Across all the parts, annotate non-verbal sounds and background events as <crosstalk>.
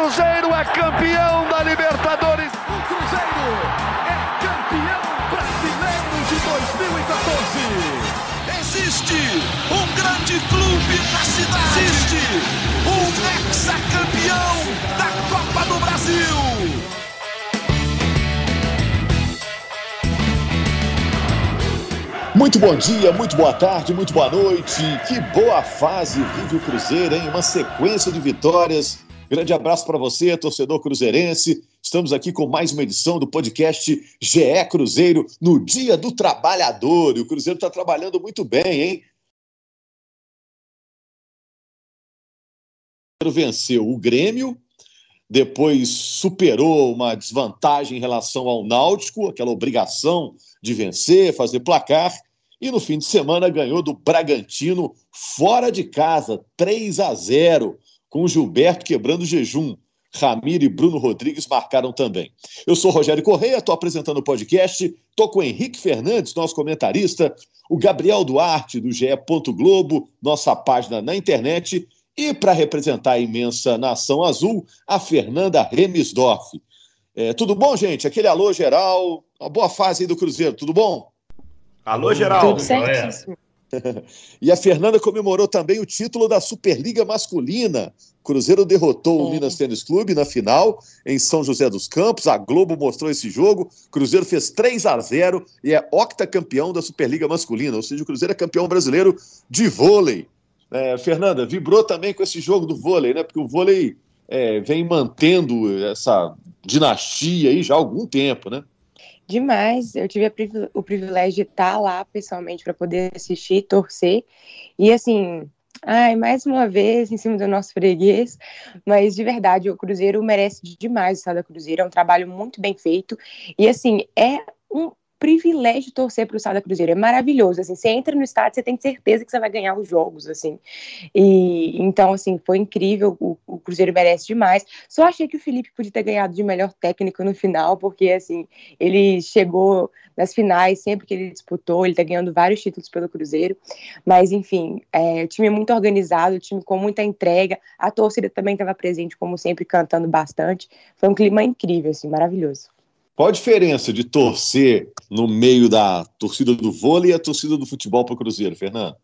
Cruzeiro é campeão da Libertadores. O Cruzeiro é campeão brasileiro de 2014. Existe um grande clube na cidade. Existe um ex-campeão da Copa do Brasil. Muito bom dia, muito boa tarde, muito boa noite. Que boa fase vive o Cruzeiro, hein? Uma sequência de vitórias. Grande abraço para você, torcedor cruzeirense. Estamos aqui com mais uma edição do podcast GE Cruzeiro no Dia do Trabalhador. E o Cruzeiro está trabalhando muito bem, hein? Venceu o Grêmio, depois superou uma desvantagem em relação ao Náutico, aquela obrigação de vencer, fazer placar, e no fim de semana ganhou do Bragantino fora de casa, 3 a 0, com o Gilberto quebrando jejum. Ramiro e Bruno Rodrigues marcaram também. Eu sou Rogério Correia, estou apresentando o podcast, estou com o Henrique Fernandes, nosso comentarista, o Gabriel Duarte, do GE. Globo, nossa página na internet, e para representar a imensa nação azul, a Fernanda Remisdorf. É, tudo bom, gente? Aquele alô geral, uma boa fase aí do Cruzeiro, tudo bom? Alô, Geraldo. Tudo certíssimo. <laughs> e a Fernanda comemorou também o título da Superliga Masculina. Cruzeiro derrotou é. o Minas Tênis Clube na final em São José dos Campos. A Globo mostrou esse jogo. Cruzeiro fez 3 a 0 e é octacampeão da Superliga Masculina, ou seja, o Cruzeiro é campeão brasileiro de vôlei. É, Fernanda, vibrou também com esse jogo do vôlei, né? Porque o vôlei é, vem mantendo essa dinastia aí já há algum tempo, né? Demais. Eu tive o privilégio de estar lá pessoalmente para poder assistir, torcer. E assim, ai, mais uma vez em cima do nosso freguês, mas de verdade, o Cruzeiro merece demais o Estado Cruzeiro, é um trabalho muito bem feito. E assim, é um privilégio torcer para o Sada Cruzeiro. É maravilhoso. Assim, você entra no estádio, você tem certeza que você vai ganhar os jogos, assim. E então, assim, foi incrível. O, o, Cruzeiro merece demais. Só achei que o Felipe podia ter ganhado de melhor técnico no final, porque assim, ele chegou nas finais sempre que ele disputou, ele tá ganhando vários títulos pelo Cruzeiro. Mas, enfim, é, o time é muito organizado, o time com muita entrega. A torcida também estava presente, como sempre, cantando bastante. Foi um clima incrível, assim, maravilhoso. Qual a diferença de torcer no meio da torcida do vôlei e a torcida do futebol para o Cruzeiro, Fernando?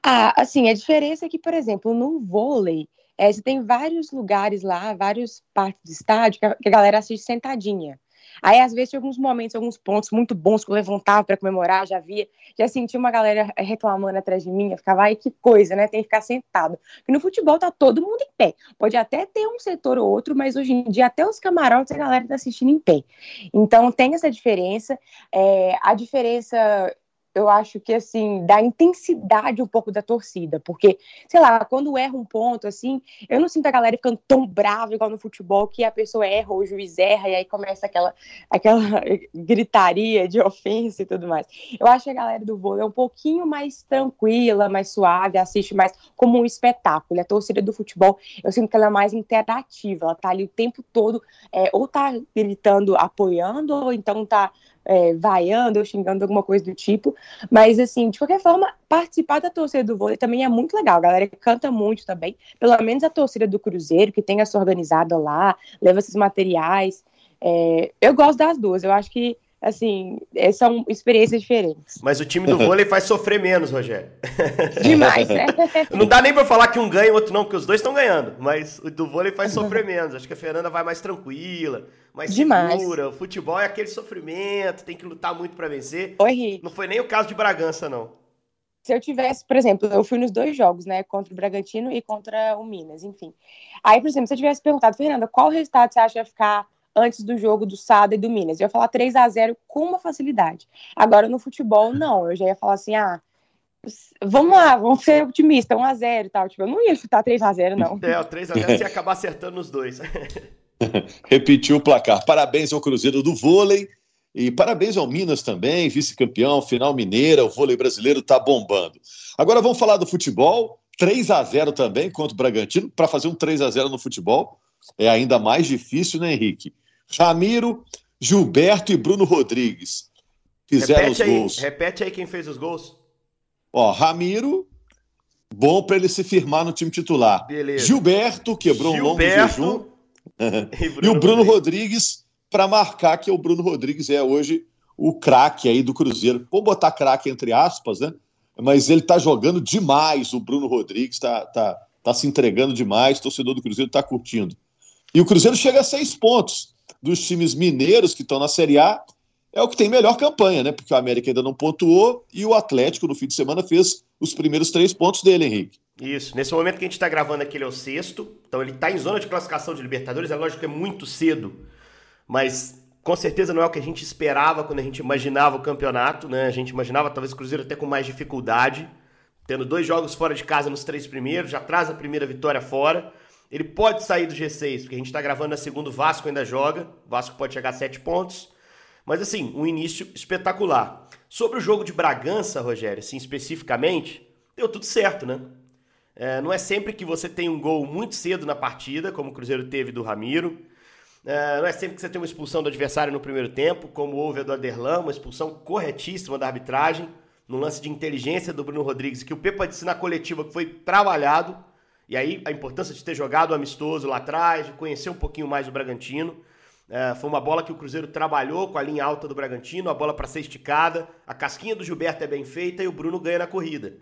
Ah, assim, a diferença é que, por exemplo, no vôlei, é, você tem vários lugares lá, várias partes do estádio que a, que a galera assiste sentadinha. Aí, às vezes, tinha alguns momentos, alguns pontos muito bons que eu levantava para comemorar, já via, já sentia uma galera reclamando atrás de mim, eu ficava, ai, que coisa, né? Tem que ficar sentado. Porque no futebol tá todo mundo em pé. Pode até ter um setor ou outro, mas hoje em dia até os camarotes a galera tá assistindo em pé. Então tem essa diferença. É, a diferença eu acho que assim, dá intensidade um pouco da torcida, porque, sei lá, quando erra um ponto, assim, eu não sinto a galera ficando tão brava igual no futebol, que a pessoa erra, ou o juiz erra, e aí começa aquela, aquela <laughs> gritaria de ofensa e tudo mais. Eu acho que a galera do vôlei é um pouquinho mais tranquila, mais suave, assiste mais como um espetáculo. A torcida do futebol, eu sinto que ela é mais interativa, ela tá ali o tempo todo, é, ou tá gritando, apoiando, ou então tá é, vaiando ou xingando alguma coisa do tipo. Mas, assim, de qualquer forma, participar da torcida do vôlei também é muito legal. A galera canta muito também. Pelo menos a torcida do Cruzeiro, que tem essa organizada lá, leva esses materiais. É, eu gosto das duas. Eu acho que assim, é, são experiências diferentes. Mas o time do vôlei faz sofrer menos, Rogério. <laughs> Demais, né? <laughs> Não dá nem pra falar que um ganha e o outro não, porque os dois estão ganhando. Mas o do vôlei faz sofrer menos. Acho que a Fernanda vai mais tranquila, mais Demais. segura. O futebol é aquele sofrimento, tem que lutar muito para vencer. Oi, Não foi nem o caso de Bragança, não. Se eu tivesse, por exemplo, eu fui nos dois jogos, né? Contra o Bragantino e contra o Minas, enfim. Aí, por exemplo, se eu tivesse perguntado, Fernanda, qual resultado você acha que ia ficar antes do jogo do Sada e do Minas. Eu ia falar 3 a 0 com uma facilidade. Agora, no futebol, não. Eu já ia falar assim, ah, vamos lá, vamos ser otimistas, 1 a 0 e tal. Tipo, eu não ia chutar 3 a 0 não. É, o 3 a 0 você ia acabar acertando os dois. <laughs> Repetiu o placar. Parabéns ao Cruzeiro do vôlei e parabéns ao Minas também, vice-campeão, final mineira, o vôlei brasileiro tá bombando. Agora vamos falar do futebol. 3 a 0 também contra o Bragantino, para fazer um 3 a 0 no futebol é ainda mais difícil, né, Henrique? Ramiro, Gilberto e Bruno Rodrigues fizeram repete os aí, gols. Repete aí quem fez os gols. Ó, Ramiro, bom para ele se firmar no time titular. Beleza. Gilberto quebrou Gilberto, um longo jejum. <laughs> e, <laughs> e o Bruno Rodrigues para marcar que o Bruno Rodrigues é hoje o craque aí do Cruzeiro. Vou botar craque entre aspas, né? Mas ele tá jogando demais, o Bruno Rodrigues tá, tá, tá se entregando demais, o torcedor do Cruzeiro tá curtindo. E o Cruzeiro chega a seis pontos dos times mineiros que estão na Série A é o que tem melhor campanha, né? Porque o América ainda não pontuou e o Atlético, no fim de semana, fez os primeiros três pontos dele, Henrique. Isso. Nesse momento que a gente está gravando aqui, ele é o sexto. Então ele está em zona de classificação de Libertadores. É lógico que é muito cedo, mas com certeza não é o que a gente esperava quando a gente imaginava o campeonato, né? A gente imaginava talvez o Cruzeiro até com mais dificuldade, tendo dois jogos fora de casa nos três primeiros, já traz a primeira vitória fora. Ele pode sair do G6, porque a gente está gravando na segunda, o Vasco ainda joga. O Vasco pode chegar a sete pontos. Mas assim, um início espetacular. Sobre o jogo de Bragança, Rogério, assim, especificamente, deu tudo certo, né? É, não é sempre que você tem um gol muito cedo na partida, como o Cruzeiro teve do Ramiro. É, não é sempre que você tem uma expulsão do adversário no primeiro tempo, como houve a do Aderlan, uma expulsão corretíssima da arbitragem, no lance de inteligência do Bruno Rodrigues, que o Pepa disse na coletiva que foi trabalhado. E aí a importância de ter jogado amistoso lá atrás, de conhecer um pouquinho mais o Bragantino. É, foi uma bola que o Cruzeiro trabalhou com a linha alta do Bragantino, a bola para ser esticada, a casquinha do Gilberto é bem feita e o Bruno ganha na corrida.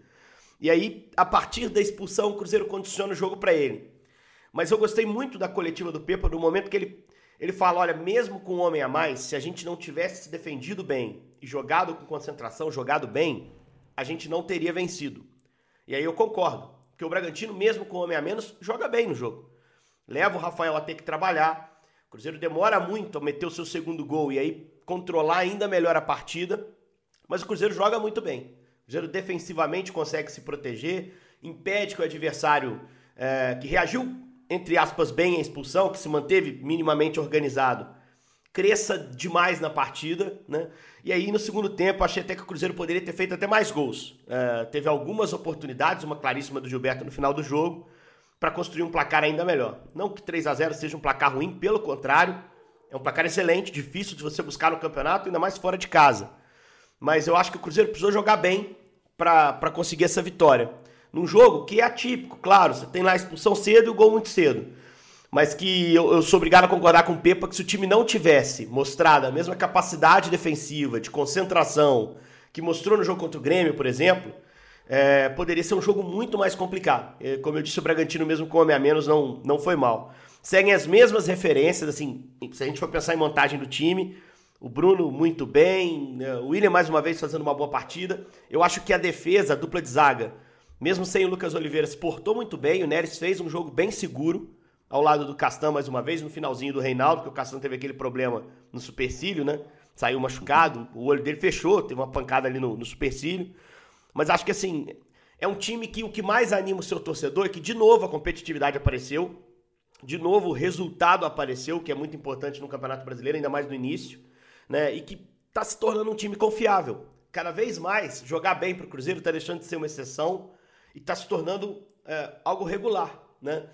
E aí, a partir da expulsão, o Cruzeiro condiciona o jogo para ele. Mas eu gostei muito da coletiva do Pepa no momento que ele, ele fala: olha, mesmo com um homem a mais, se a gente não tivesse se defendido bem e jogado com concentração, jogado bem, a gente não teria vencido. E aí eu concordo, porque o Bragantino, mesmo com homem a menos, joga bem no jogo. Leva o Rafael a ter que trabalhar, o Cruzeiro demora muito a meter o seu segundo gol e aí controlar ainda melhor a partida, mas o Cruzeiro joga muito bem. O Cruzeiro defensivamente consegue se proteger, impede que o adversário é, que reagiu, entre aspas, bem à expulsão, que se manteve minimamente organizado, cresça demais na partida, né? E aí no segundo tempo achei até que o Cruzeiro poderia ter feito até mais gols. É, teve algumas oportunidades, uma claríssima do Gilberto no final do jogo, para construir um placar ainda melhor. Não que 3 a 0 seja um placar ruim, pelo contrário, é um placar excelente, difícil de você buscar no campeonato, ainda mais fora de casa. Mas eu acho que o Cruzeiro precisou jogar bem para conseguir essa vitória. Num jogo que é atípico, claro, você tem lá a expulsão cedo e o gol muito cedo. Mas que eu, eu sou obrigado a concordar com o Pepa que se o time não tivesse mostrado a mesma capacidade defensiva, de concentração, que mostrou no jogo contra o Grêmio, por exemplo, é, poderia ser um jogo muito mais complicado. É, como eu disse, o Bragantino, mesmo com homem a menos, não, não foi mal. Seguem as mesmas referências, assim, se a gente for pensar em montagem do time, o Bruno muito bem, né, o William mais uma vez fazendo uma boa partida. Eu acho que a defesa, a dupla de zaga, mesmo sem o Lucas Oliveira, se portou muito bem. O Neres fez um jogo bem seguro, ao lado do Castan mais uma vez, no finalzinho do Reinaldo, porque o Castan teve aquele problema no supercílio, né? Saiu machucado, o olho dele fechou, teve uma pancada ali no, no supercílio. Mas acho que assim, é um time que o que mais anima o seu torcedor é que de novo a competitividade apareceu, de novo o resultado apareceu, que é muito importante no Campeonato Brasileiro, ainda mais no início, né? E que está se tornando um time confiável. Cada vez mais, jogar bem para o Cruzeiro está deixando de ser uma exceção e está se tornando é, algo regular, né?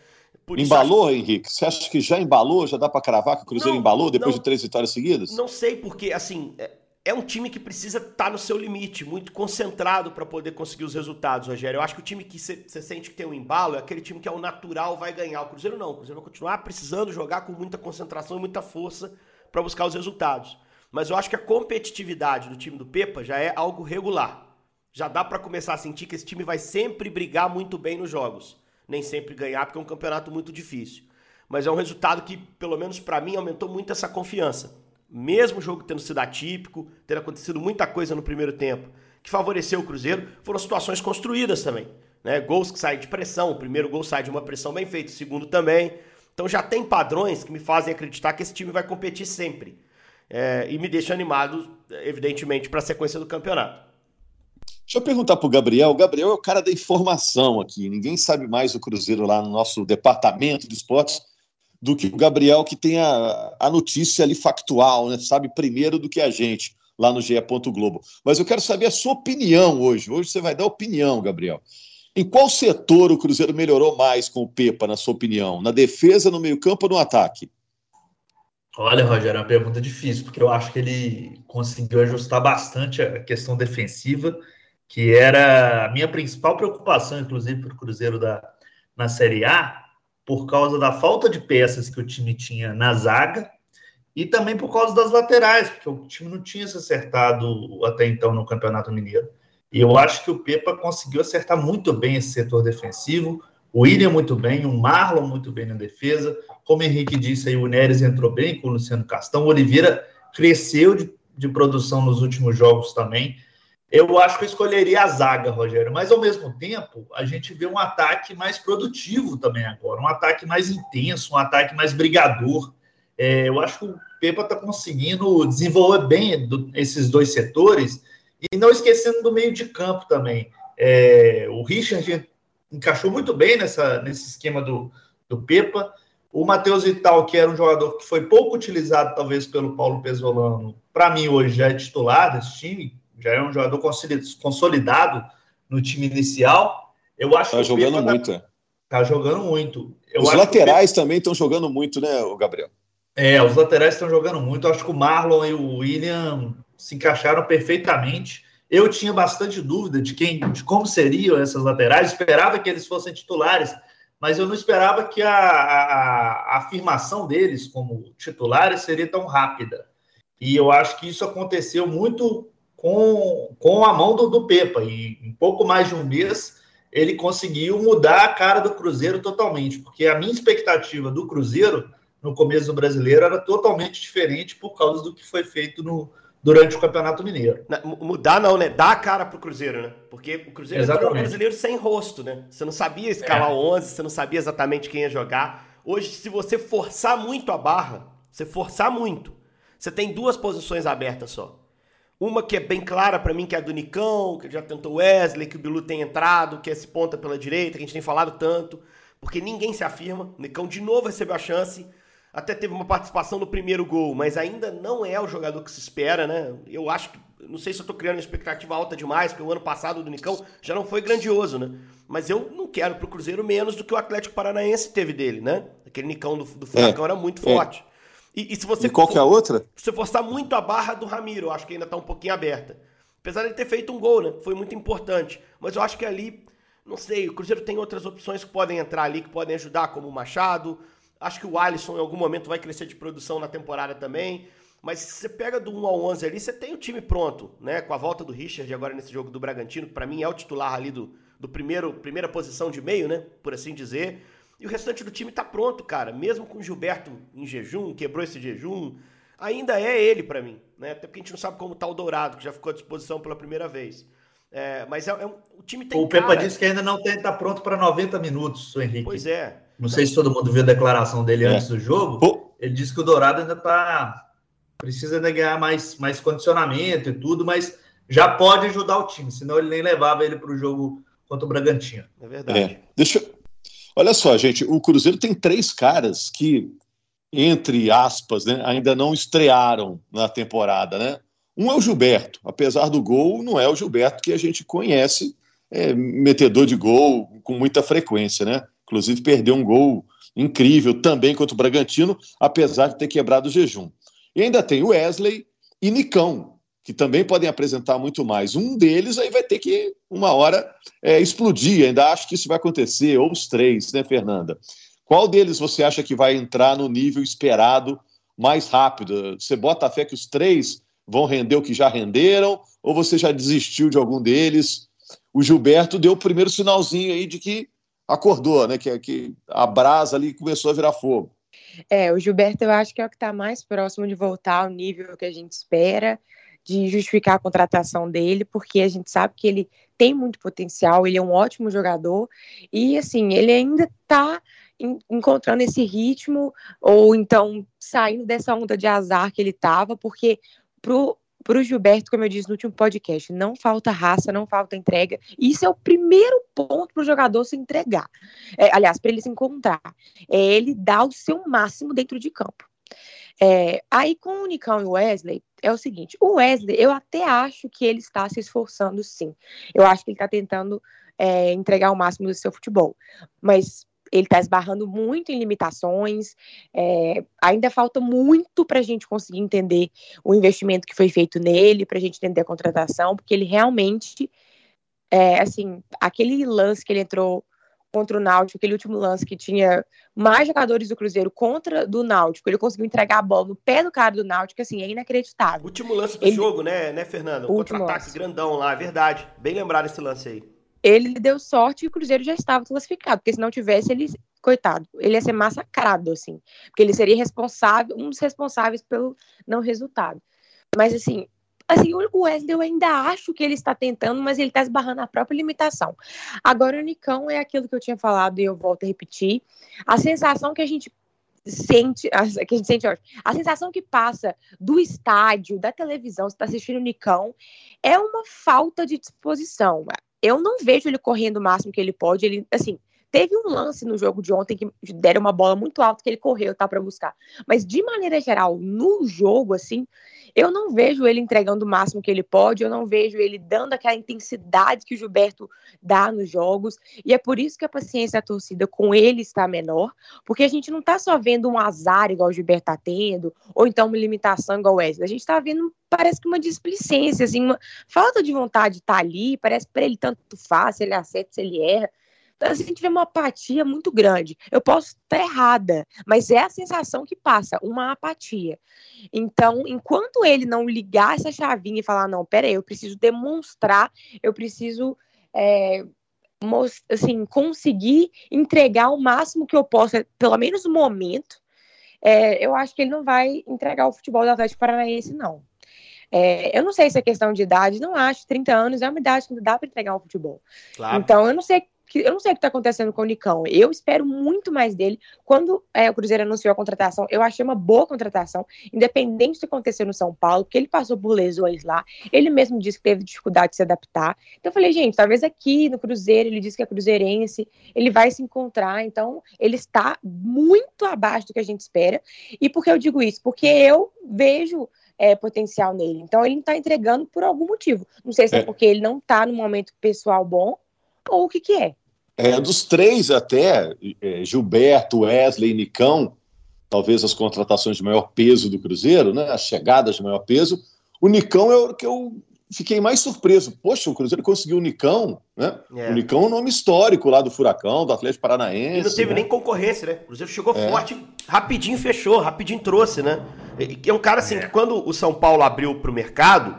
Por embalou, acho... Henrique? Você acha que já embalou? Já dá para cravar que o Cruzeiro não, embalou depois não, de três vitórias seguidas? Não sei, porque assim, é, é um time que precisa estar tá no seu limite, muito concentrado para poder conseguir os resultados, Rogério. Eu acho que o time que você sente que tem um embalo é aquele time que é o natural vai ganhar. O Cruzeiro não. O Cruzeiro vai continuar precisando jogar com muita concentração e muita força para buscar os resultados. Mas eu acho que a competitividade do time do Pepa já é algo regular. Já dá para começar a sentir que esse time vai sempre brigar muito bem nos jogos. Nem sempre ganhar, porque é um campeonato muito difícil. Mas é um resultado que, pelo menos para mim, aumentou muito essa confiança mesmo o jogo tendo sido atípico, ter acontecido muita coisa no primeiro tempo, que favoreceu o Cruzeiro, foram situações construídas também. Né? Gols que saem de pressão, o primeiro gol sai de uma pressão bem feita, o segundo também. Então já tem padrões que me fazem acreditar que esse time vai competir sempre. É, e me deixa animado, evidentemente, para a sequência do campeonato. Deixa eu perguntar para o Gabriel. O Gabriel é o cara da informação aqui. Ninguém sabe mais o Cruzeiro lá no nosso departamento de esportes do que o Gabriel, que tem a, a notícia ali factual, né? sabe primeiro do que a gente lá no GE. Globo. Mas eu quero saber a sua opinião hoje. Hoje você vai dar opinião, Gabriel. Em qual setor o Cruzeiro melhorou mais com o Pepa, na sua opinião? Na defesa, no meio-campo ou no ataque? Olha, Rogério, é uma pergunta difícil, porque eu acho que ele conseguiu ajustar bastante a questão defensiva que era a minha principal preocupação, inclusive, para o Cruzeiro da, na Série A, por causa da falta de peças que o time tinha na zaga e também por causa das laterais, porque o time não tinha se acertado até então no Campeonato Mineiro. E eu acho que o Pepa conseguiu acertar muito bem esse setor defensivo, o William muito bem, o Marlon muito bem na defesa, como o Henrique disse aí, o Neres entrou bem com o Luciano Castão, o Oliveira cresceu de, de produção nos últimos jogos também, eu acho que eu escolheria a zaga, Rogério, mas ao mesmo tempo a gente vê um ataque mais produtivo também agora, um ataque mais intenso, um ataque mais brigador. É, eu acho que o Pepa está conseguindo desenvolver bem do, esses dois setores e não esquecendo do meio de campo também. É, o Richard encaixou muito bem nessa, nesse esquema do, do Pepa. O Matheus Vital, que era um jogador que foi pouco utilizado, talvez, pelo Paulo Pesolano, para mim hoje já é titular desse time, já é um jogador consolidado no time inicial. Eu acho tá que jogando tá muito, tá, tá jogando muito. Eu os laterais Pepa... também estão jogando muito, né, o Gabriel? É, os laterais estão jogando muito. Eu acho que o Marlon e o William se encaixaram perfeitamente. Eu tinha bastante dúvida de quem, de como seriam essas laterais. Esperava que eles fossem titulares, mas eu não esperava que a, a, a afirmação deles como titulares seria tão rápida. E eu acho que isso aconteceu muito com, com a mão do, do Pepa. E em pouco mais de um mês, ele conseguiu mudar a cara do Cruzeiro totalmente, porque a minha expectativa do Cruzeiro no começo do brasileiro era totalmente diferente por causa do que foi feito no, durante o Campeonato Mineiro. Mudar não, né? Dar a cara pro Cruzeiro, né? Porque o Cruzeiro Exatamente. entrou no brasileiro sem rosto, né? Você não sabia escalar é. 11, você não sabia exatamente quem ia jogar. Hoje, se você forçar muito a barra, você forçar muito, você tem duas posições abertas só. Uma que é bem clara para mim, que é a do Nicão, que já tentou Wesley, que o Bilu tem entrado, que é esse ponta pela direita, que a gente tem falado tanto, porque ninguém se afirma. O Nicão de novo recebeu a chance, até teve uma participação no primeiro gol, mas ainda não é o jogador que se espera, né? Eu acho que, não sei se eu tô criando uma expectativa alta demais, porque o ano passado do Nicão já não foi grandioso, né? Mas eu não quero pro Cruzeiro menos do que o Atlético Paranaense teve dele, né? Aquele Nicão do, do Furacão é, era muito é. forte. E, e se você. E qual que é a outra? Se você forçar muito a barra do Ramiro, eu acho que ainda tá um pouquinho aberta. Apesar de ele ter feito um gol, né? Foi muito importante. Mas eu acho que ali, não sei, o Cruzeiro tem outras opções que podem entrar ali, que podem ajudar, como o Machado. Acho que o Alisson em algum momento vai crescer de produção na temporada também. Mas se você pega do 1 ao 11 ali, você tem o time pronto, né? Com a volta do Richard agora nesse jogo do Bragantino, que para mim é o titular ali do, do primeiro, primeira posição de meio, né? Por assim dizer. E o restante do time tá pronto, cara. Mesmo com o Gilberto em jejum, quebrou esse jejum, ainda é ele para mim, né? Até porque a gente não sabe como tá o Dourado, que já ficou à disposição pela primeira vez. É, mas é, é um, o time tem O cara... Pepa disse que ainda não está pronto para 90 minutos, o Henrique. Pois é. Não sei se todo mundo viu a declaração dele é. antes do jogo. Ele disse que o Dourado ainda tá precisa ainda ganhar mais, mais condicionamento e tudo, mas já pode ajudar o time, senão ele nem levava ele para o jogo contra o Bragantino. É verdade. É. Deixa, Olha só, gente, o Cruzeiro tem três caras que, entre aspas, né, ainda não estrearam na temporada, né? Um é o Gilberto, apesar do gol, não é o Gilberto que a gente conhece, é, metedor de gol com muita frequência, né? Inclusive perdeu um gol incrível também contra o Bragantino, apesar de ter quebrado o jejum. E ainda tem o Wesley e Nicão, que também podem apresentar muito mais. Um deles aí vai ter que, uma hora, é, explodir. Ainda acho que isso vai acontecer, ou os três, né, Fernanda? Qual deles você acha que vai entrar no nível esperado mais rápido? Você bota a fé que os três vão render o que já renderam, ou você já desistiu de algum deles? O Gilberto deu o primeiro sinalzinho aí de que acordou, né? Que, que a brasa ali começou a virar fogo. É, o Gilberto eu acho que é o que está mais próximo de voltar ao nível que a gente espera de justificar a contratação dele, porque a gente sabe que ele tem muito potencial, ele é um ótimo jogador e assim, ele ainda está encontrando esse ritmo ou então saindo dessa onda de azar que ele estava, porque pro para o Gilberto, como eu disse no último podcast, não falta raça, não falta entrega. Isso é o primeiro ponto para o jogador se entregar. É, aliás, para ele se encontrar. É ele dar o seu máximo dentro de campo. É, aí com o Nicão e o Wesley, é o seguinte: o Wesley, eu até acho que ele está se esforçando sim. Eu acho que ele está tentando é, entregar o máximo do seu futebol. Mas ele está esbarrando muito em limitações. É, ainda falta muito para a gente conseguir entender o investimento que foi feito nele, para a gente entender a contratação, porque ele realmente é, assim, aquele lance que ele entrou contra o Náutico, aquele último lance que tinha mais jogadores do Cruzeiro contra do Náutico, ele conseguiu entregar a bola no pé do cara do Náutico, assim, é inacreditável. Último lance do ele... jogo, né, né, Fernando? Um contra-ataque grandão lá, é verdade. Bem lembrado esse lance aí. Ele deu sorte e o Cruzeiro já estava classificado, porque se não tivesse, ele, coitado, ele ia ser massacrado, assim, porque ele seria responsável, um dos responsáveis pelo não resultado. Mas, assim, assim, o Wesley eu ainda acho que ele está tentando, mas ele está esbarrando a própria limitação. Agora, o Nicão é aquilo que eu tinha falado e eu volto a repetir. A sensação que a gente sente, que a gente sente, a sensação que passa do estádio, da televisão, você está assistindo o Nicão, é uma falta de disposição. Eu não vejo ele correndo o máximo que ele pode. Ele, assim, Teve um lance no jogo de ontem que deram uma bola muito alta que ele correu, tá, para buscar. Mas de maneira geral, no jogo assim, eu não vejo ele entregando o máximo que ele pode, eu não vejo ele dando aquela intensidade que o Gilberto dá nos jogos, e é por isso que a paciência da torcida com ele está menor, porque a gente não tá só vendo um azar igual o Gilberto tá tendo, ou então uma limitação igual o Wesley, a gente tá vendo parece que uma displicência, assim, uma falta de vontade de tá ali, parece para ele tanto faz, se ele acerta, se ele erra. A gente vê uma apatia muito grande. Eu posso estar errada, mas é a sensação que passa, uma apatia. Então, enquanto ele não ligar essa chavinha e falar, não, peraí, eu preciso demonstrar, eu preciso. É, assim, conseguir entregar o máximo que eu possa, pelo menos no momento, é, eu acho que ele não vai entregar o futebol do Atlético Paranaense, não. É, eu não sei se é questão de idade, não acho. 30 anos é uma idade que não dá para entregar o futebol. Claro. Então, eu não sei que eu não sei o que está acontecendo com o Nicão. Eu espero muito mais dele. Quando é, o Cruzeiro anunciou a contratação, eu achei uma boa contratação, independente do que aconteceu no São Paulo, porque ele passou por lesões lá. Ele mesmo disse que teve dificuldade de se adaptar. Então eu falei, gente, talvez aqui no Cruzeiro, ele disse que é cruzeirense, ele vai se encontrar. Então ele está muito abaixo do que a gente espera. E por que eu digo isso? Porque eu vejo é, potencial nele. Então ele não está entregando por algum motivo. Não sei se é, é porque ele não está no momento pessoal bom ou o que, que é. É, dos três até, é, Gilberto, Wesley e Nicão, talvez as contratações de maior peso do Cruzeiro, né, as chegadas de maior peso, o Nicão é o que eu fiquei mais surpreso. Poxa, o Cruzeiro conseguiu o Nicão, né? É. O Nicão é um nome histórico lá do Furacão, do Atlético Paranaense. E não teve né? nem concorrência, né? O Cruzeiro chegou é. forte, rapidinho fechou, rapidinho trouxe, né? É um cara assim, que quando o São Paulo abriu para o mercado,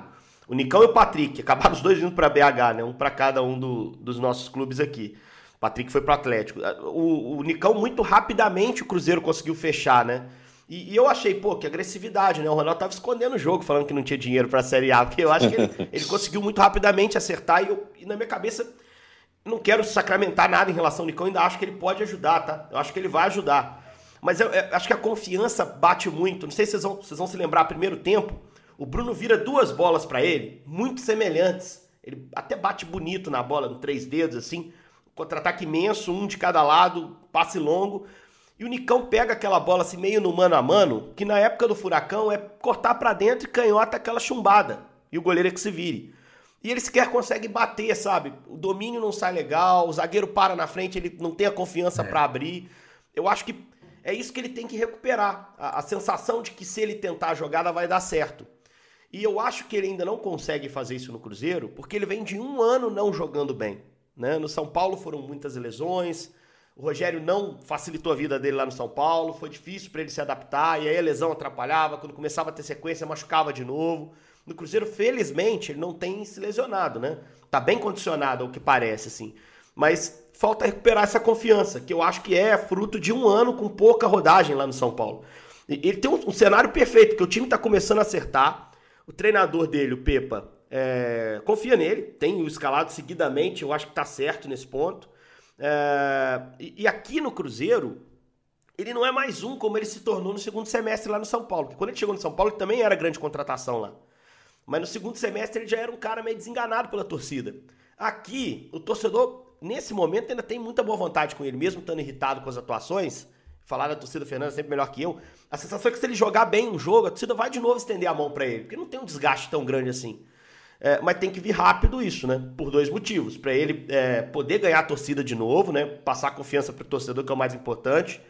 o Nicão e o Patrick, acabaram os dois vindo para BH, né? Um para cada um do, dos nossos clubes aqui. Patrick foi pro Atlético. O, o Nicão, muito rapidamente, o Cruzeiro conseguiu fechar, né? E, e, eu achei, pô, que agressividade, né? O Ronaldo tava escondendo o jogo, falando que não tinha dinheiro pra Série A, porque eu acho que ele, <laughs> ele conseguiu muito rapidamente acertar e, eu, e na minha cabeça não quero sacramentar nada em relação ao Nicão, ainda acho que ele pode ajudar, tá? Eu acho que ele vai ajudar. Mas eu, eu acho que a confiança bate muito. Não sei se vocês vão, vocês vão se lembrar, primeiro tempo, o Bruno vira duas bolas para ele, muito semelhantes. Ele até bate bonito na bola, no três dedos, assim contra-ataque imenso, um de cada lado, passe longo. E o Nicão pega aquela bola assim meio no mano a mano, que na época do Furacão é cortar para dentro e canhota aquela chumbada. E o goleiro é que se vire. E ele sequer consegue bater, sabe? O domínio não sai legal, o zagueiro para na frente, ele não tem a confiança é. para abrir. Eu acho que é isso que ele tem que recuperar. A, a sensação de que se ele tentar a jogada vai dar certo. E eu acho que ele ainda não consegue fazer isso no Cruzeiro, porque ele vem de um ano não jogando bem. Né? No São Paulo foram muitas lesões. O Rogério não facilitou a vida dele lá no São Paulo, foi difícil para ele se adaptar, e aí a lesão atrapalhava, quando começava a ter sequência, machucava de novo. No Cruzeiro, felizmente, ele não tem se lesionado, né? Tá bem condicionado ao que parece, assim. Mas falta recuperar essa confiança, que eu acho que é fruto de um ano com pouca rodagem lá no São Paulo. Ele tem um, um cenário perfeito, porque o time tá começando a acertar. O treinador dele, o Pepa, é, confia nele, tem o escalado seguidamente, eu acho que está certo nesse ponto. É, e, e, aqui no Cruzeiro, ele não é mais um como ele se tornou no segundo semestre lá no São Paulo. Porque quando ele chegou no São Paulo, ele também era grande contratação lá. Mas no segundo semestre ele já era um cara meio desenganado pela torcida. Aqui, o torcedor, nesse momento, ainda tem muita boa vontade com ele, mesmo estando irritado com as atuações. Falar da torcida Fernanda sempre melhor que eu. A sensação é que se ele jogar bem um jogo, a torcida vai de novo estender a mão para ele. Porque não tem um desgaste tão grande assim. É, mas tem que vir rápido isso, né? Por dois motivos. Para ele é, poder ganhar a torcida de novo, né? Passar confiança para o torcedor, que é o mais importante.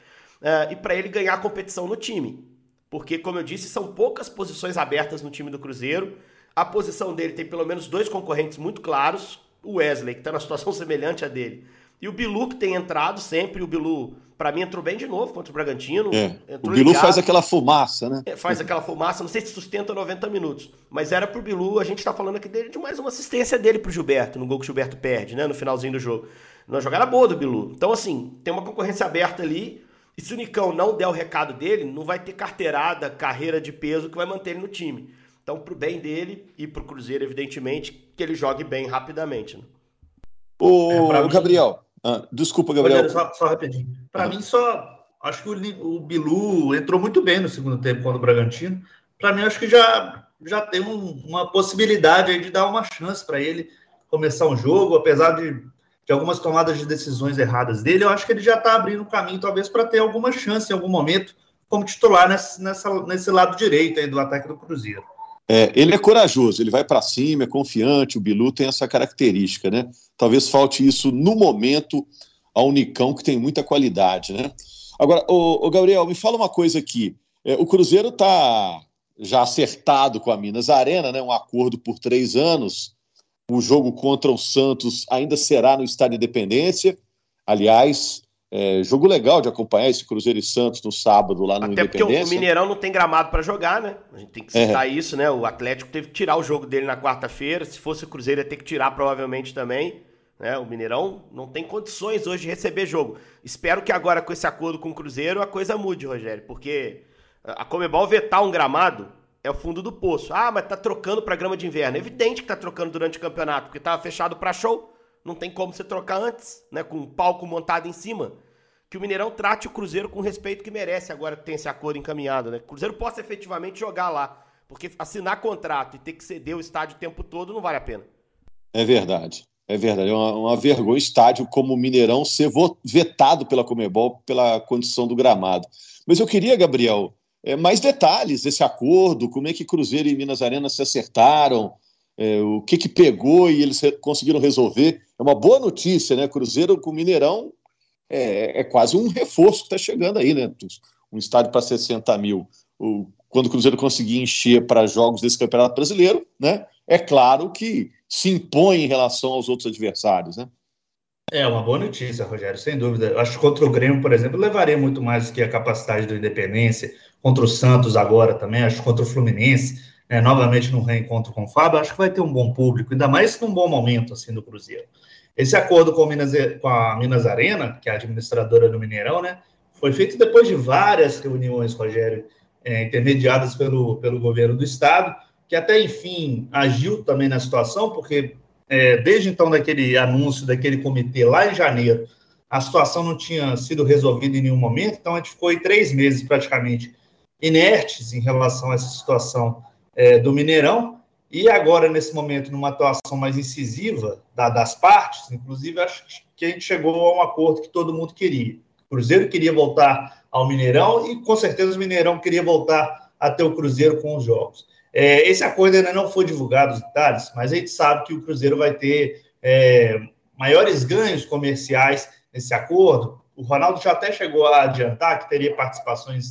É, e para ele ganhar competição no time. Porque, como eu disse, são poucas posições abertas no time do Cruzeiro. A posição dele tem pelo menos dois concorrentes muito claros. o Wesley, que está numa situação <laughs> semelhante à dele. E o Bilu, que tem entrado sempre, o Bilu, para mim, entrou bem de novo contra o Bragantino. É. o Bilu ligado, faz aquela fumaça, né? É, faz aquela fumaça, não sei se sustenta 90 minutos. Mas era pro Bilu, a gente tá falando aqui dele de mais uma assistência dele pro Gilberto, no gol que o Gilberto perde, né? No finalzinho do jogo. Uma jogada boa do Bilu. Então, assim, tem uma concorrência aberta ali. E se o Nicão não der o recado dele, não vai ter carteirada, carreira de peso que vai manter ele no time. Então, pro bem dele e pro Cruzeiro, evidentemente, que ele jogue bem rapidamente. Né? Ô, é, Gabriel, ah, desculpa, Gabriel. Só, só rapidinho. Para mim, só. Acho que o, o, Bilu entrou muito bem no segundo tempo contra o Bragantino. Para mim, acho que já, já tem um, uma possibilidade de dar uma chance para ele começar um jogo, apesar de, de algumas tomadas de decisões erradas dele. Eu acho que ele já está abrindo o caminho, talvez, para ter alguma chance em algum momento como titular nessa, nessa, nesse lado direito aí do ataque do Cruzeiro. É, ele é corajoso, ele vai para cima, é confiante. O Bilu tem essa característica, né? Talvez falte isso no momento ao Unicão, que tem muita qualidade, né? Agora, o, Gabriel, me fala uma coisa aqui. É, o Cruzeiro está já acertado com a Minas Arena, né? Um acordo por três anos. O jogo contra o Santos ainda será no Estádio Independência. Aliás, é, jogo legal de acompanhar esse Cruzeiro e Santos no sábado lá no Até Independência. porque o Mineirão não tem gramado para jogar, né? A gente tem que citar é. isso, né? O Atlético teve que tirar o jogo dele na quarta-feira. Se fosse o Cruzeiro, ia ter que tirar provavelmente também. Né? O Mineirão não tem condições hoje de receber jogo. Espero que agora, com esse acordo com o Cruzeiro, a coisa mude, Rogério, porque a Comebol vetar um gramado é o fundo do poço. Ah, mas tá trocando para grama de inverno. É evidente que tá trocando durante o campeonato, porque tava fechado para show. Não tem como você trocar antes, né? Com um palco montado em cima. Que o Mineirão trate o Cruzeiro com o respeito que merece agora que tem esse acordo encaminhado, né? Que o Cruzeiro possa efetivamente jogar lá. Porque assinar contrato e ter que ceder o estádio o tempo todo não vale a pena. É verdade. É verdade. É uma, uma vergonha estádio como o Mineirão ser vetado pela Comebol pela condição do gramado. Mas eu queria, Gabriel, é, mais detalhes desse acordo, como é que Cruzeiro e Minas Arena se acertaram, é, o que, que pegou e eles conseguiram resolver. É uma boa notícia, né? Cruzeiro com Mineirão é, é quase um reforço que está chegando aí, né? Um estádio para 60 mil. O, quando o Cruzeiro conseguir encher para jogos desse Campeonato Brasileiro, né? É claro que se impõe em relação aos outros adversários, né? É uma boa notícia, Rogério, sem dúvida. Eu acho que contra o Grêmio, por exemplo, levaria muito mais do que a capacidade do Independência. Contra o Santos agora também, acho que contra o Fluminense né, novamente no reencontro com o Fábio, acho que vai ter um bom público, ainda mais num bom momento assim do Cruzeiro. Esse acordo com, Minas, com a Minas Arena, que é a administradora do Mineirão, né, foi feito depois de várias reuniões, Rogério, é, intermediadas pelo, pelo governo do estado, que até enfim agiu também na situação, porque é, desde então daquele anúncio daquele comitê lá em janeiro, a situação não tinha sido resolvida em nenhum momento, então a gente ficou aí três meses praticamente inertes em relação a essa situação é, do Mineirão, e agora, nesse momento, numa atuação mais incisiva da, das partes, inclusive, acho que a gente chegou a um acordo que todo mundo queria. O Cruzeiro queria voltar ao Mineirão e, com certeza, o Mineirão queria voltar até o Cruzeiro com os jogos. É, esse acordo ainda não foi divulgado os detalhes, mas a gente sabe que o Cruzeiro vai ter é, maiores ganhos comerciais nesse acordo. O Ronaldo já até chegou a adiantar que teria participações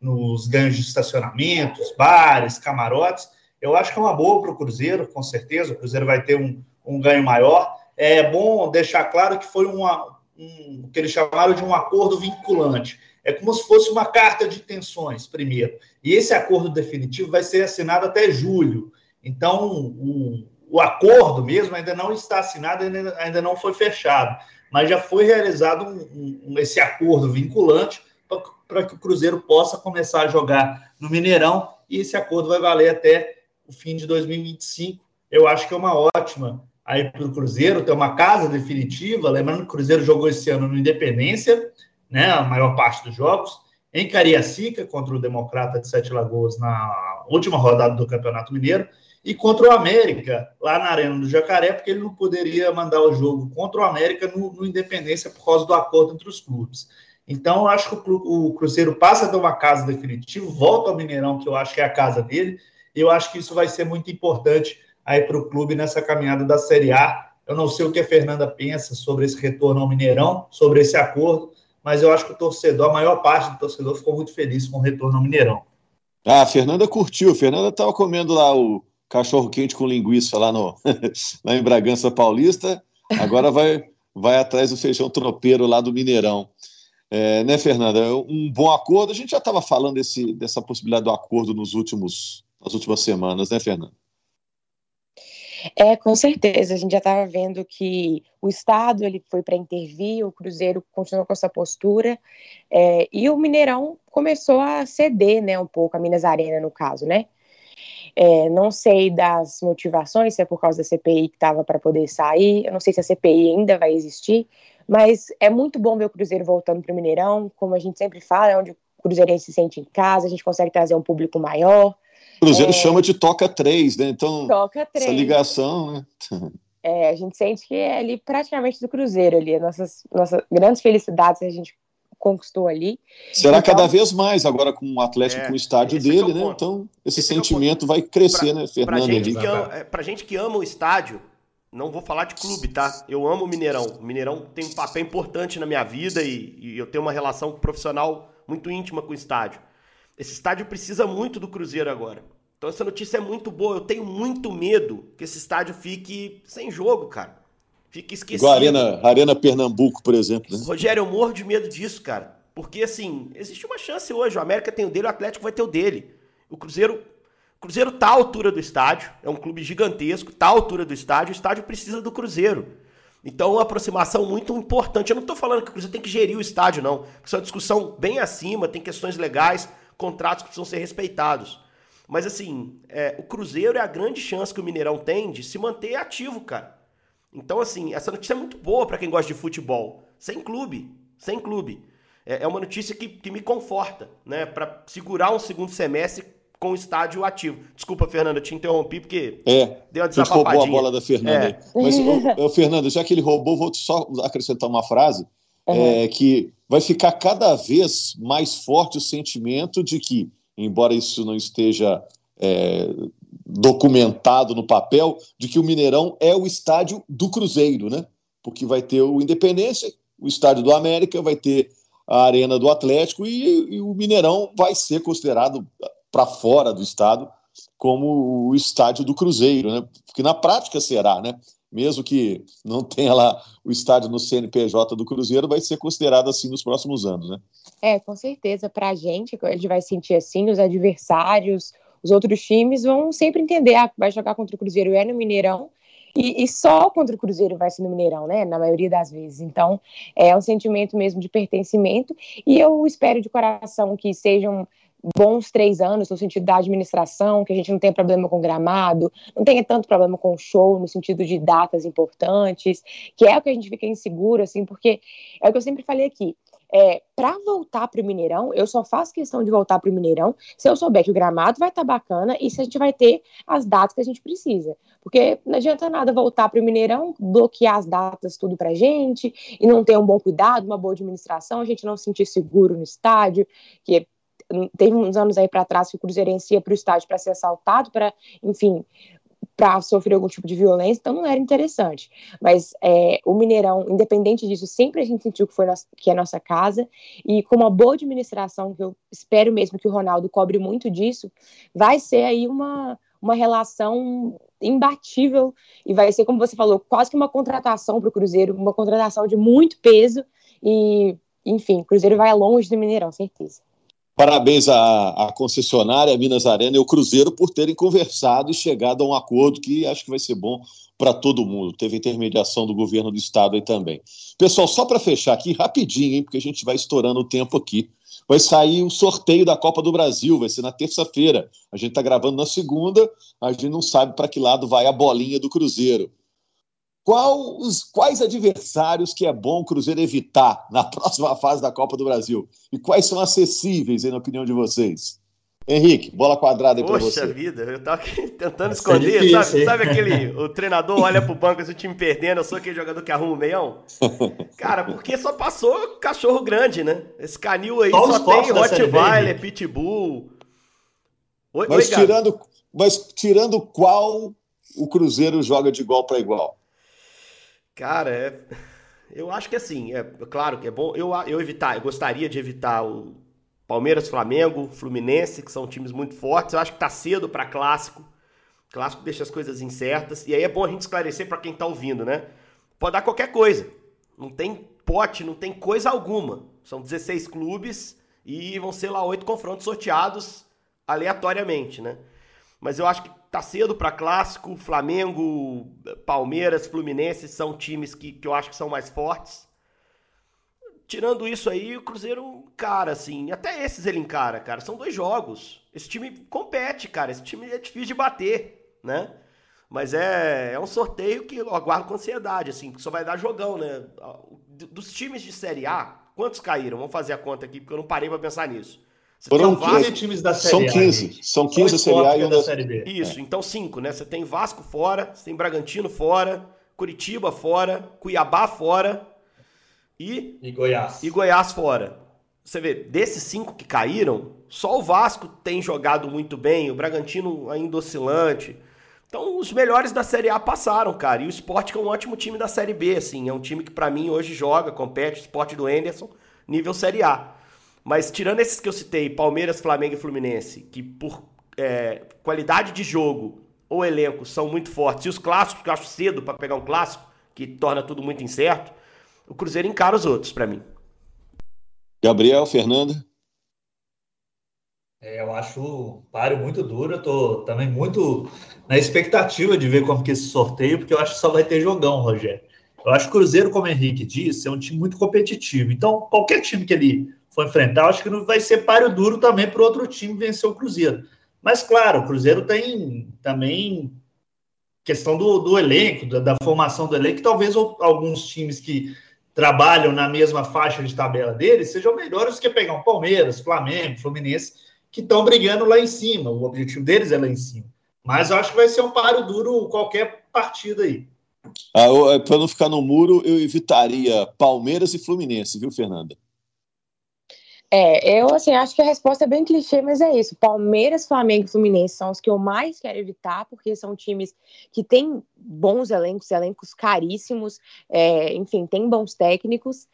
nos ganhos de estacionamentos, bares, camarotes. Eu acho que é uma boa para o Cruzeiro, com certeza. O Cruzeiro vai ter um, um ganho maior. É bom deixar claro que foi uma, um, o que eles chamaram de um acordo vinculante. É como se fosse uma carta de intenções, primeiro. E esse acordo definitivo vai ser assinado até julho. Então, o, o acordo mesmo ainda não está assinado, ainda, ainda não foi fechado. Mas já foi realizado um, um, esse acordo vinculante para que o Cruzeiro possa começar a jogar no Mineirão e esse acordo vai valer até o fim de 2025. Eu acho que é uma ótima aí para o Cruzeiro ter uma casa definitiva. Lembrando que o Cruzeiro jogou esse ano no Independência, né, a maior parte dos jogos, em Cariacica contra o Democrata de Sete Lagoas na última rodada do Campeonato Mineiro e contra o América lá na Arena do Jacaré, porque ele não poderia mandar o jogo contra o América no, no Independência por causa do acordo entre os clubes. Então, eu acho que o Cruzeiro passa ter uma casa definitiva, volta ao Mineirão, que eu acho que é a casa dele, e eu acho que isso vai ser muito importante aí para o clube nessa caminhada da Série A. Eu não sei o que a Fernanda pensa sobre esse retorno ao Mineirão, sobre esse acordo, mas eu acho que o torcedor, a maior parte do torcedor, ficou muito feliz com o retorno ao Mineirão. Ah, a Fernanda curtiu. A Fernanda estava comendo lá o, cachorro quente com linguiça lá, no, <laughs> lá em Bragança Paulista, agora vai, vai atrás do feijão tropeiro lá do Mineirão. É, né, Fernanda? Um bom acordo. A gente já estava falando desse, dessa possibilidade do acordo nos últimos, nas últimas semanas, né, Fernanda? É, com certeza. A gente já estava vendo que o Estado ele foi para intervir, o Cruzeiro continuou com essa postura, é, e o Mineirão começou a ceder, né, um pouco, a Minas Arena, no caso, né? É, não sei das motivações, se é por causa da CPI que estava para poder sair, eu não sei se a CPI ainda vai existir, mas é muito bom ver o Cruzeiro voltando para o Mineirão, como a gente sempre fala, é onde o Cruzeirense se sente em casa, a gente consegue trazer um público maior. Cruzeiro é... chama de Toca 3, né? Então, toca 3. essa ligação, né? É, a gente sente que é ali praticamente do Cruzeiro ali, nossas, nossas grandes felicidades a gente conquistou ali. Será então, cada vez mais agora com o Atlético é, com o estádio é dele, é né? Então esse, esse é sentimento vai crescer, pra, né, Fernando? Pra gente, que ama, pra gente que ama o estádio, não vou falar de clube, tá? Eu amo o Mineirão. O Mineirão tem um papel importante na minha vida e, e eu tenho uma relação profissional muito íntima com o estádio. Esse estádio precisa muito do Cruzeiro agora. Então essa notícia é muito boa. Eu tenho muito medo que esse estádio fique sem jogo, cara. Fique esquecido. Igual a Arena, Arena Pernambuco, por exemplo. Né? Rogério, eu morro de medo disso, cara. Porque, assim, existe uma chance hoje. O América tem o dele, o Atlético vai ter o dele. O Cruzeiro. O Cruzeiro tá à altura do estádio. É um clube gigantesco, tá à altura do estádio. O estádio precisa do Cruzeiro. Então, uma aproximação muito importante. Eu não estou falando que o Cruzeiro tem que gerir o estádio, não. Isso é uma discussão bem acima, tem questões legais, contratos que precisam ser respeitados. Mas, assim, é, o Cruzeiro é a grande chance que o Mineirão tem de se manter ativo, cara. Então, assim, essa notícia é muito boa para quem gosta de futebol. Sem clube, sem clube. É, é uma notícia que, que me conforta, né? Para segurar um segundo semestre com o estádio ativo. Desculpa, Fernanda, te interrompi porque é, deu uma desapapadinha. roubou a bola da Fernanda. É. Mas, <laughs> ô, Fernanda, já que ele roubou, vou só acrescentar uma frase uhum. é, que vai ficar cada vez mais forte o sentimento de que, embora isso não esteja é, documentado no papel de que o Mineirão é o estádio do Cruzeiro, né? Porque vai ter o Independência, o estádio do América, vai ter a Arena do Atlético e, e o Mineirão vai ser considerado para fora do estado como o estádio do Cruzeiro, né? Porque na prática será, né? Mesmo que não tenha lá o estádio no CNPJ do Cruzeiro, vai ser considerado assim nos próximos anos, né? É, com certeza. Para a gente, a gente vai sentir assim, os adversários, os outros times vão sempre entender, ah, vai jogar contra o Cruzeiro é no Mineirão, e, e, só contra o Cruzeiro vai ser no Mineirão, né? Na maioria das vezes. Então, é um sentimento mesmo de pertencimento. E eu espero de coração que sejam bons três anos no sentido da administração, que a gente não tenha problema com gramado, não tenha tanto problema com show no sentido de datas importantes, que é o que a gente fica inseguro, assim, porque é o que eu sempre falei aqui é, para voltar para o Mineirão, eu só faço questão de voltar para o Mineirão se eu souber que o gramado vai estar tá bacana e se a gente vai ter as datas que a gente precisa. Porque não adianta nada voltar para o Mineirão, bloquear as datas tudo para gente e não ter um bom cuidado, uma boa administração, a gente não se sentir seguro no estádio, que teve uns anos aí para trás que o Cruzeirense ia para o estádio para ser assaltado, para, enfim, para sofrer algum tipo de violência, então não era interessante. Mas é, o Mineirão, independente disso, sempre a gente sentiu que foi que é nossa casa, e com uma boa administração, que eu espero mesmo que o Ronaldo cobre muito disso, vai ser aí uma, uma relação imbatível, e vai ser, como você falou, quase que uma contratação para o Cruzeiro, uma contratação de muito peso, e, enfim, o Cruzeiro vai longe do Mineirão, certeza. Parabéns à, à, concessionária, Minas Arena e ao Cruzeiro por terem conversado e chegado a um acordo que acho que vai ser bom para todo mundo. Teve intermediação do governo do estado aí também. Pessoal, só para fechar aqui, rapidinho, hein, porque a gente vai estourando o tempo aqui. Vai sair o sorteio da Copa do Brasil, vai ser na terça-feira. A gente está gravando na segunda, a gente não sabe para que lado vai a bolinha do Cruzeiro. Qual os, quais adversários que é bom o Cruzeiro evitar na <laughs> próxima fase da Copa do Brasil? E quais são acessíveis, aí, na opinião de vocês? Henrique, bola quadrada aí pra você. Poxa vida, eu tava aqui <laughs> tentando esconder, é difícil, sabe, sabe, aquele, <laughs> o treinador olha pro banco, assim, o time perdendo, eu sou aquele jogador que arruma o meião? Cara, porque só passou cachorro grande, né? Esse canil aí só, só tem Rottweiler, Pitbull. Oi, mas, oi, tirando, mas tirando qual o Cruzeiro joga de igual para igual? Cara, é... eu acho que assim, é claro que é bom. Eu, eu evitar, eu gostaria de evitar o Palmeiras, Flamengo, Fluminense, que são times muito fortes. Eu acho que tá cedo para clássico. Clássico deixa as coisas incertas. E aí é bom a gente esclarecer para quem tá ouvindo, né? Pode dar qualquer coisa. Não tem pote, não tem coisa alguma. São 16 clubes e vão ser lá oito confrontos sorteados aleatoriamente, né? Mas eu acho que tá cedo para clássico. Flamengo, Palmeiras, Fluminense são times que, que eu acho que são mais fortes. Tirando isso aí, o Cruzeiro encara, assim. Até esses ele encara, cara. São dois jogos. Esse time compete, cara. Esse time é difícil de bater, né? Mas é, é um sorteio que eu aguardo com ansiedade, assim, porque só vai dar jogão, né? Dos times de Série A, quantos caíram? Vamos fazer a conta aqui, porque eu não parei para pensar nisso. Você Foram 15 times da Série A. São 15. São 15 da Série A e um da Série B. Isso, é. então 5, né? Você tem Vasco fora, você tem Bragantino fora, Curitiba fora, Cuiabá fora e. E Goiás. E Goiás fora. Você vê, desses cinco que caíram, só o Vasco tem jogado muito bem, o Bragantino ainda oscilante. Então, os melhores da Série A passaram, cara. E o Sport que é um ótimo time da Série B, assim. É um time que, para mim, hoje joga, compete, Sport do Anderson, nível Série A. Mas tirando esses que eu citei, Palmeiras, Flamengo e Fluminense, que por é, qualidade de jogo ou elenco são muito fortes, e os clássicos, que eu acho cedo para pegar um clássico, que torna tudo muito incerto, o Cruzeiro encara os outros para mim. Gabriel, Fernando? É, eu acho o páreo muito duro. Eu tô também muito na expectativa de ver como que esse sorteio, porque eu acho que só vai ter jogão, Rogério. Eu acho que o Cruzeiro, como o Henrique disse, é um time muito competitivo. Então, qualquer time que ele for enfrentar, acho que não vai ser páreo duro também para outro time vencer o Cruzeiro. Mas, claro, o Cruzeiro tem também questão do, do elenco, da, da, formação do elenco, que talvez alguns times que trabalham na mesma faixa de tabela deles sejam melhores que pegar um Palmeiras, Flamengo, Fluminense, que estão brigando lá em cima. O objetivo deles é lá em cima. Mas eu acho que vai ser um páreo duro qualquer partida aí. Ah, é, Para não ficar no muro, eu evitaria Palmeiras e Fluminense, viu, Fernanda? É, eu assim, acho que a resposta é bem clichê, mas é isso. Palmeiras, Flamengo e Fluminense são os que eu mais quero evitar, porque são times que têm bons elencos, elencos caríssimos, é, enfim, tem bons técnicos.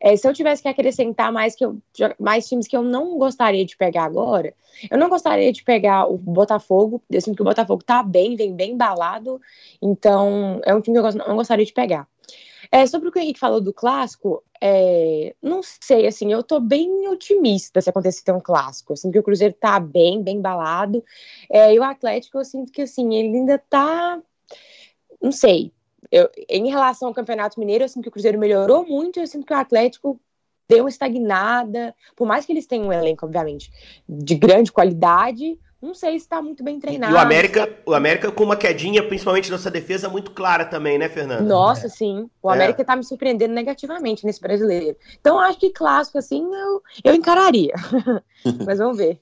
É, se eu tivesse que acrescentar mais, que eu, mais times que eu não gostaria de pegar agora, eu não gostaria de pegar o Botafogo, eu sinto que o Botafogo tá bem, vem bem embalado, então é um time que eu não gostaria de pegar. É, sobre o que o Henrique falou do clássico, é, não sei, assim, eu tô bem otimista se acontecer um clássico. Sinto que o Cruzeiro tá bem, bem balado. É, e o Atlético, eu sinto que, assim, ele ainda tá. Não sei. Eu, em relação ao Campeonato Mineiro, eu sinto que o Cruzeiro melhorou muito. Eu sinto que o Atlético deu uma estagnada. Por mais que eles tenham um elenco, obviamente, de grande qualidade, não sei se está muito bem treinado. E o América, o América com uma quedinha, principalmente nessa defesa, muito clara também, né, Fernando? Nossa, é. sim. O América está me surpreendendo negativamente nesse brasileiro. Então, acho que clássico, assim, eu, eu encararia. <laughs> Mas vamos ver.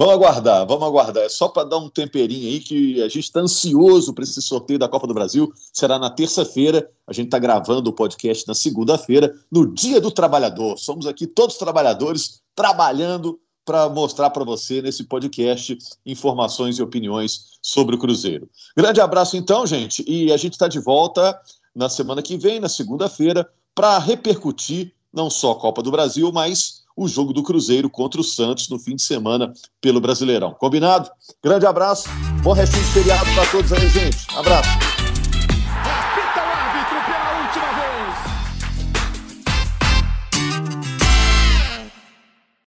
Vamos aguardar, vamos aguardar. É só para dar um temperinho aí que a gente está ansioso para esse sorteio da Copa do Brasil. Será na terça-feira. A gente está gravando o podcast na segunda-feira, no Dia do Trabalhador. Somos aqui todos trabalhadores trabalhando para mostrar para você nesse podcast informações e opiniões sobre o Cruzeiro. Grande abraço então, gente, e a gente está de volta na semana que vem, na segunda-feira, para repercutir não só a Copa do Brasil, mas o jogo do Cruzeiro contra o Santos no fim de semana pelo Brasileirão. Combinado? Grande abraço, bom restinho de feriado para todos aí, gente. Abraço.